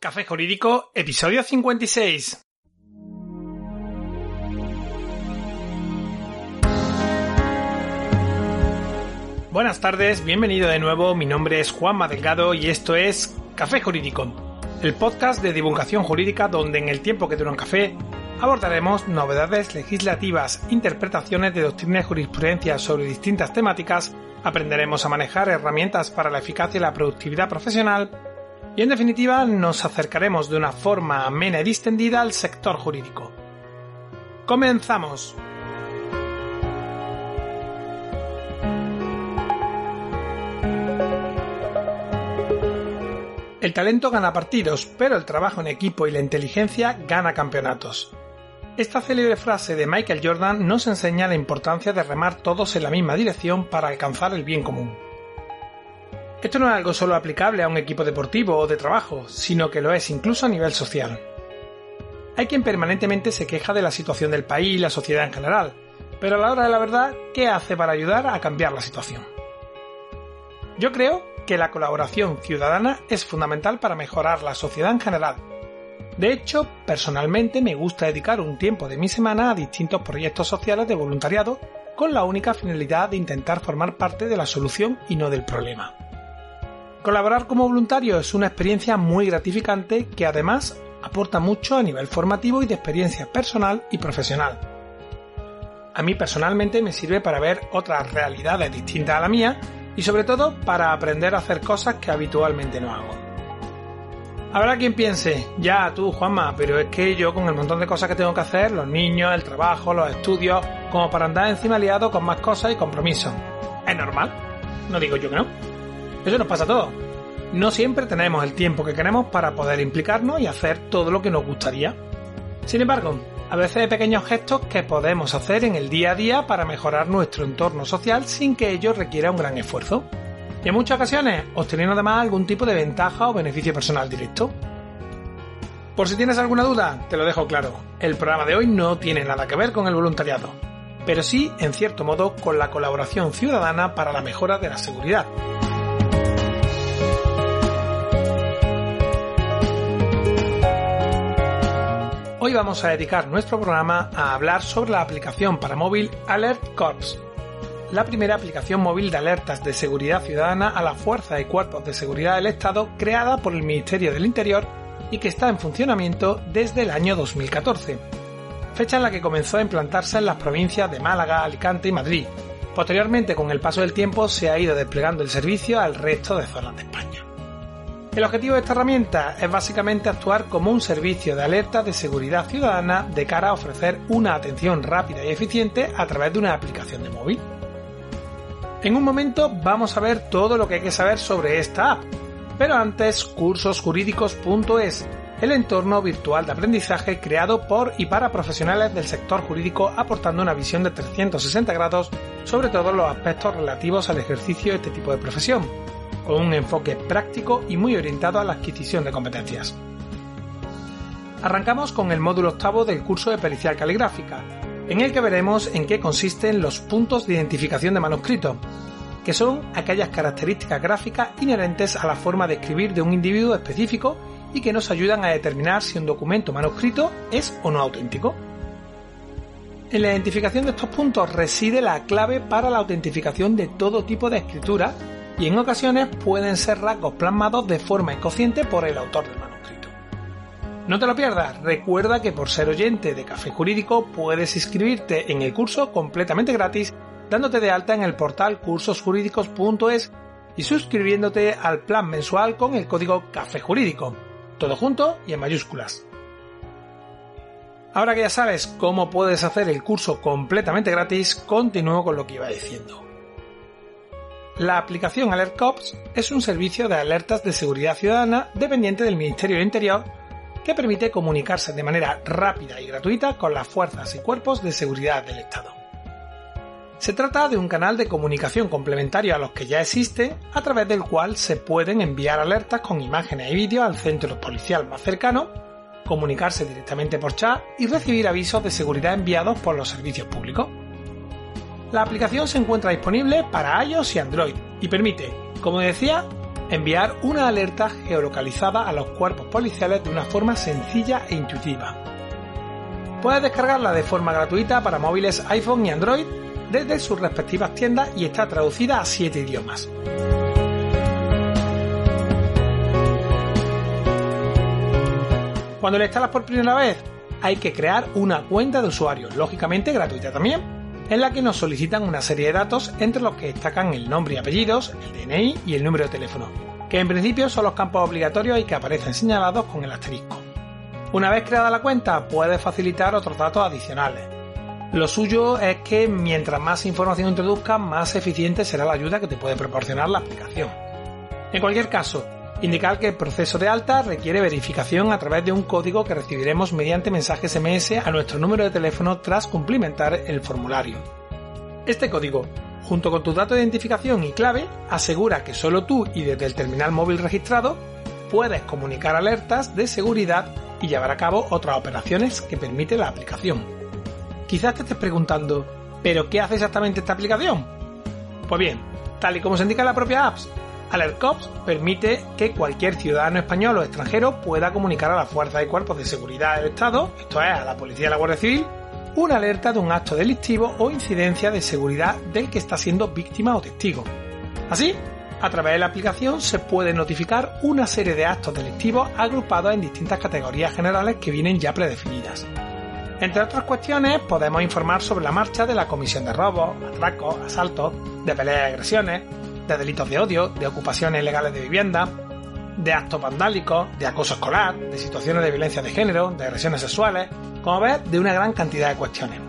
Café Jurídico, episodio 56. Buenas tardes, bienvenido de nuevo, mi nombre es Juanma Delgado y esto es Café Jurídico, el podcast de divulgación jurídica donde en el tiempo que dura un café abordaremos novedades legislativas, interpretaciones de doctrina y jurisprudencia sobre distintas temáticas, aprenderemos a manejar herramientas para la eficacia y la productividad profesional y en definitiva nos acercaremos de una forma amena y distendida al sector jurídico. ¡Comenzamos! El talento gana partidos, pero el trabajo en equipo y la inteligencia gana campeonatos. Esta célebre frase de Michael Jordan nos enseña la importancia de remar todos en la misma dirección para alcanzar el bien común. Esto no es algo solo aplicable a un equipo deportivo o de trabajo, sino que lo es incluso a nivel social. Hay quien permanentemente se queja de la situación del país y la sociedad en general, pero a la hora de la verdad, ¿qué hace para ayudar a cambiar la situación? Yo creo que la colaboración ciudadana es fundamental para mejorar la sociedad en general. De hecho, personalmente me gusta dedicar un tiempo de mi semana a distintos proyectos sociales de voluntariado con la única finalidad de intentar formar parte de la solución y no del problema. Colaborar como voluntario es una experiencia muy gratificante que además aporta mucho a nivel formativo y de experiencia personal y profesional. A mí personalmente me sirve para ver otras realidades distintas a la mía y sobre todo para aprender a hacer cosas que habitualmente no hago. Habrá quien piense, ya tú Juanma, pero es que yo con el montón de cosas que tengo que hacer, los niños, el trabajo, los estudios, como para andar encima liado con más cosas y compromisos. ¿Es normal? No digo yo que no. Eso nos pasa a todos. No siempre tenemos el tiempo que queremos para poder implicarnos y hacer todo lo que nos gustaría. Sin embargo, a veces hay pequeños gestos que podemos hacer en el día a día para mejorar nuestro entorno social sin que ello requiera un gran esfuerzo. Y en muchas ocasiones obteniendo además algún tipo de ventaja o beneficio personal directo. Por si tienes alguna duda, te lo dejo claro. El programa de hoy no tiene nada que ver con el voluntariado, pero sí, en cierto modo, con la colaboración ciudadana para la mejora de la seguridad. Hoy vamos a dedicar nuestro programa a hablar sobre la aplicación para móvil Alert Corps, la primera aplicación móvil de alertas de seguridad ciudadana a la fuerza y cuerpos de seguridad del Estado creada por el Ministerio del Interior y que está en funcionamiento desde el año 2014, fecha en la que comenzó a implantarse en las provincias de Málaga, Alicante y Madrid. Posteriormente, con el paso del tiempo, se ha ido desplegando el servicio al resto de zonas de España. El objetivo de esta herramienta es básicamente actuar como un servicio de alerta de seguridad ciudadana de cara a ofrecer una atención rápida y eficiente a través de una aplicación de móvil. En un momento vamos a ver todo lo que hay que saber sobre esta app, pero antes cursosjurídicos.es, el entorno virtual de aprendizaje creado por y para profesionales del sector jurídico aportando una visión de 360 grados sobre todos los aspectos relativos al ejercicio de este tipo de profesión con un enfoque práctico y muy orientado a la adquisición de competencias. Arrancamos con el módulo octavo del curso de pericial caligráfica, en el que veremos en qué consisten los puntos de identificación de manuscrito, que son aquellas características gráficas inherentes a la forma de escribir de un individuo específico y que nos ayudan a determinar si un documento manuscrito es o no auténtico. En la identificación de estos puntos reside la clave para la autentificación de todo tipo de escritura y en ocasiones pueden ser rasgos plasmados de forma inconsciente por el autor del manuscrito. No te lo pierdas, recuerda que por ser oyente de Café Jurídico puedes inscribirte en el curso completamente gratis dándote de alta en el portal cursosjurídicos.es y suscribiéndote al plan mensual con el código Café Jurídico, todo junto y en mayúsculas. Ahora que ya sabes cómo puedes hacer el curso completamente gratis, continúo con lo que iba diciendo. La aplicación Alert Cops es un servicio de alertas de seguridad ciudadana dependiente del Ministerio del Interior que permite comunicarse de manera rápida y gratuita con las fuerzas y cuerpos de seguridad del Estado. Se trata de un canal de comunicación complementario a los que ya existen, a través del cual se pueden enviar alertas con imágenes y vídeos al centro policial más cercano, comunicarse directamente por chat y recibir avisos de seguridad enviados por los servicios públicos. La aplicación se encuentra disponible para iOS y Android y permite, como decía, enviar una alerta geolocalizada a los cuerpos policiales de una forma sencilla e intuitiva. Puedes descargarla de forma gratuita para móviles iPhone y Android desde sus respectivas tiendas y está traducida a 7 idiomas. Cuando la instalas por primera vez, hay que crear una cuenta de usuario, lógicamente gratuita también, en la que nos solicitan una serie de datos entre los que destacan el nombre y apellidos, el DNI y el número de teléfono, que en principio son los campos obligatorios y que aparecen señalados con el asterisco. Una vez creada la cuenta, puedes facilitar otros datos adicionales. Lo suyo es que mientras más información introduzcas, más eficiente será la ayuda que te puede proporcionar la aplicación. En cualquier caso, indicar que el proceso de alta requiere verificación a través de un código que recibiremos mediante mensaje SMS a nuestro número de teléfono tras cumplimentar el formulario. Este código, junto con tu dato de identificación y clave, asegura que solo tú y desde el terminal móvil registrado puedes comunicar alertas de seguridad y llevar a cabo otras operaciones que permite la aplicación. Quizás te estés preguntando, ¿pero qué hace exactamente esta aplicación? Pues bien, tal y como se indica en la propia apps, AlertCops permite que cualquier ciudadano español o extranjero pueda comunicar a las fuerzas y cuerpos de seguridad del Estado, esto es, a la policía y la Guardia Civil, una alerta de un acto delictivo o incidencia de seguridad del que está siendo víctima o testigo. Así, a través de la aplicación se puede notificar una serie de actos delictivos agrupados en distintas categorías generales que vienen ya predefinidas. Entre otras cuestiones, podemos informar sobre la marcha de la comisión de robos, atracos, asaltos, de peleas y agresiones, de delitos de odio, de ocupaciones ilegales de vivienda, de actos vandálicos, de acoso escolar, de situaciones de violencia de género, de agresiones sexuales, como ves, de una gran cantidad de cuestiones.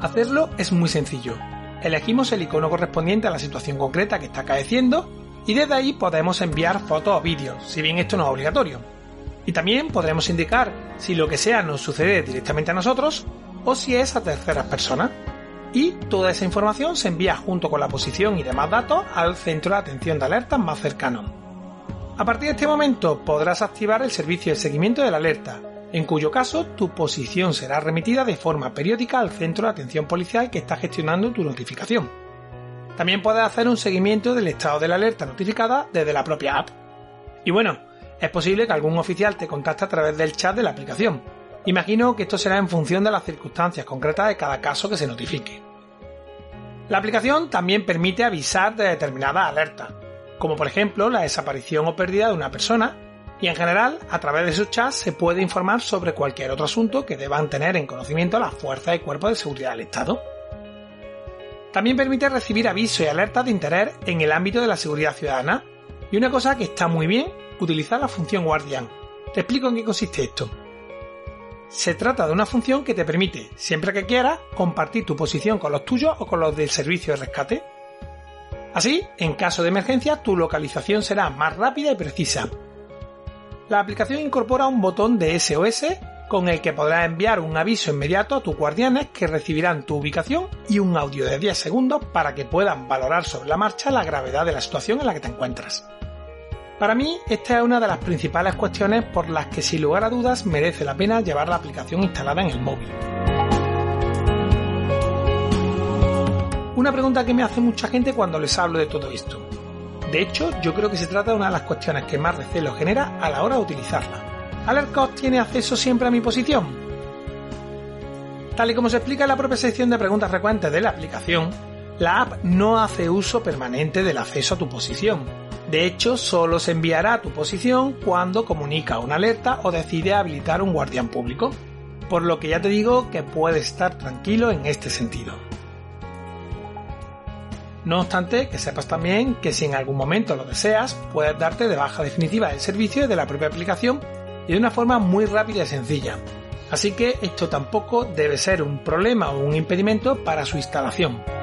Hacerlo es muy sencillo. Elegimos el icono correspondiente a la situación concreta que está acaeciendo y desde ahí podemos enviar fotos o vídeos, si bien esto no es obligatorio. Y también podremos indicar si lo que sea nos sucede directamente a nosotros o si es a terceras personas y toda esa información se envía junto con la posición y demás datos al centro de atención de alertas más cercano. A partir de este momento podrás activar el servicio de seguimiento de la alerta, en cuyo caso tu posición será remitida de forma periódica al centro de atención policial que está gestionando tu notificación. También puedes hacer un seguimiento del estado de la alerta notificada desde la propia app. Y bueno, es posible que algún oficial te contacte a través del chat de la aplicación, Imagino que esto será en función de las circunstancias concretas de cada caso que se notifique. La aplicación también permite avisar de determinadas alertas, como por ejemplo la desaparición o pérdida de una persona, y en general, a través de su chat se puede informar sobre cualquier otro asunto que deban tener en conocimiento las fuerzas y cuerpos de seguridad del Estado. También permite recibir avisos y alertas de interés en el ámbito de la seguridad ciudadana. Y una cosa que está muy bien, utilizar la función guardián. Te explico en qué consiste esto. Se trata de una función que te permite, siempre que quieras, compartir tu posición con los tuyos o con los del servicio de rescate. Así, en caso de emergencia, tu localización será más rápida y precisa. La aplicación incorpora un botón de SOS con el que podrás enviar un aviso inmediato a tus guardianes que recibirán tu ubicación y un audio de 10 segundos para que puedan valorar sobre la marcha la gravedad de la situación en la que te encuentras. Para mí, esta es una de las principales cuestiones por las que sin lugar a dudas merece la pena llevar la aplicación instalada en el móvil. Una pregunta que me hace mucha gente cuando les hablo de todo esto. De hecho, yo creo que se trata de una de las cuestiones que más recelo genera a la hora de utilizarla. ¿AlertCost tiene acceso siempre a mi posición? Tal y como se explica en la propia sección de preguntas frecuentes de la aplicación, la app no hace uso permanente del acceso a tu posición, de hecho, solo se enviará a tu posición cuando comunica una alerta o decide habilitar un guardián público. Por lo que ya te digo que puedes estar tranquilo en este sentido. No obstante, que sepas también que si en algún momento lo deseas, puedes darte de baja definitiva del servicio de la propia aplicación y de una forma muy rápida y sencilla. Así que esto tampoco debe ser un problema o un impedimento para su instalación.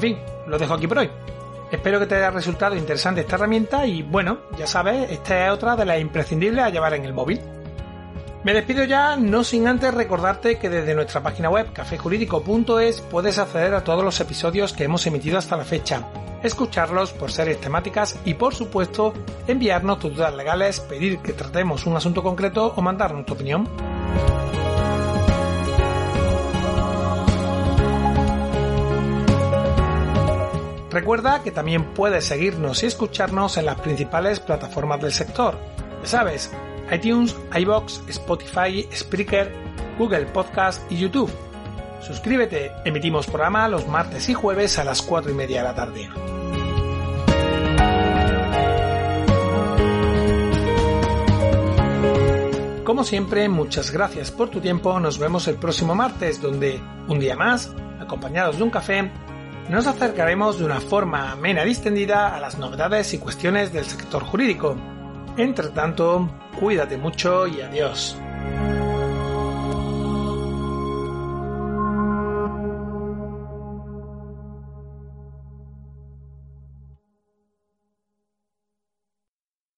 En fin, lo dejo aquí por hoy. Espero que te haya resultado interesante esta herramienta y bueno, ya sabes, esta es otra de las imprescindibles a llevar en el móvil. Me despido ya, no sin antes recordarte que desde nuestra página web cafejurídico.es puedes acceder a todos los episodios que hemos emitido hasta la fecha, escucharlos por series temáticas y por supuesto enviarnos tus dudas legales, pedir que tratemos un asunto concreto o mandarnos tu opinión. Recuerda que también puedes seguirnos y escucharnos en las principales plataformas del sector. Ya sabes, iTunes, iBox, Spotify, Spreaker, Google Podcast y YouTube. Suscríbete, emitimos programa los martes y jueves a las 4 y media de la tarde. Como siempre, muchas gracias por tu tiempo. Nos vemos el próximo martes, donde, un día más, acompañados de un café, nos acercaremos de una forma amena distendida a las novedades y cuestiones del sector jurídico. Entre tanto, cuídate mucho y adiós.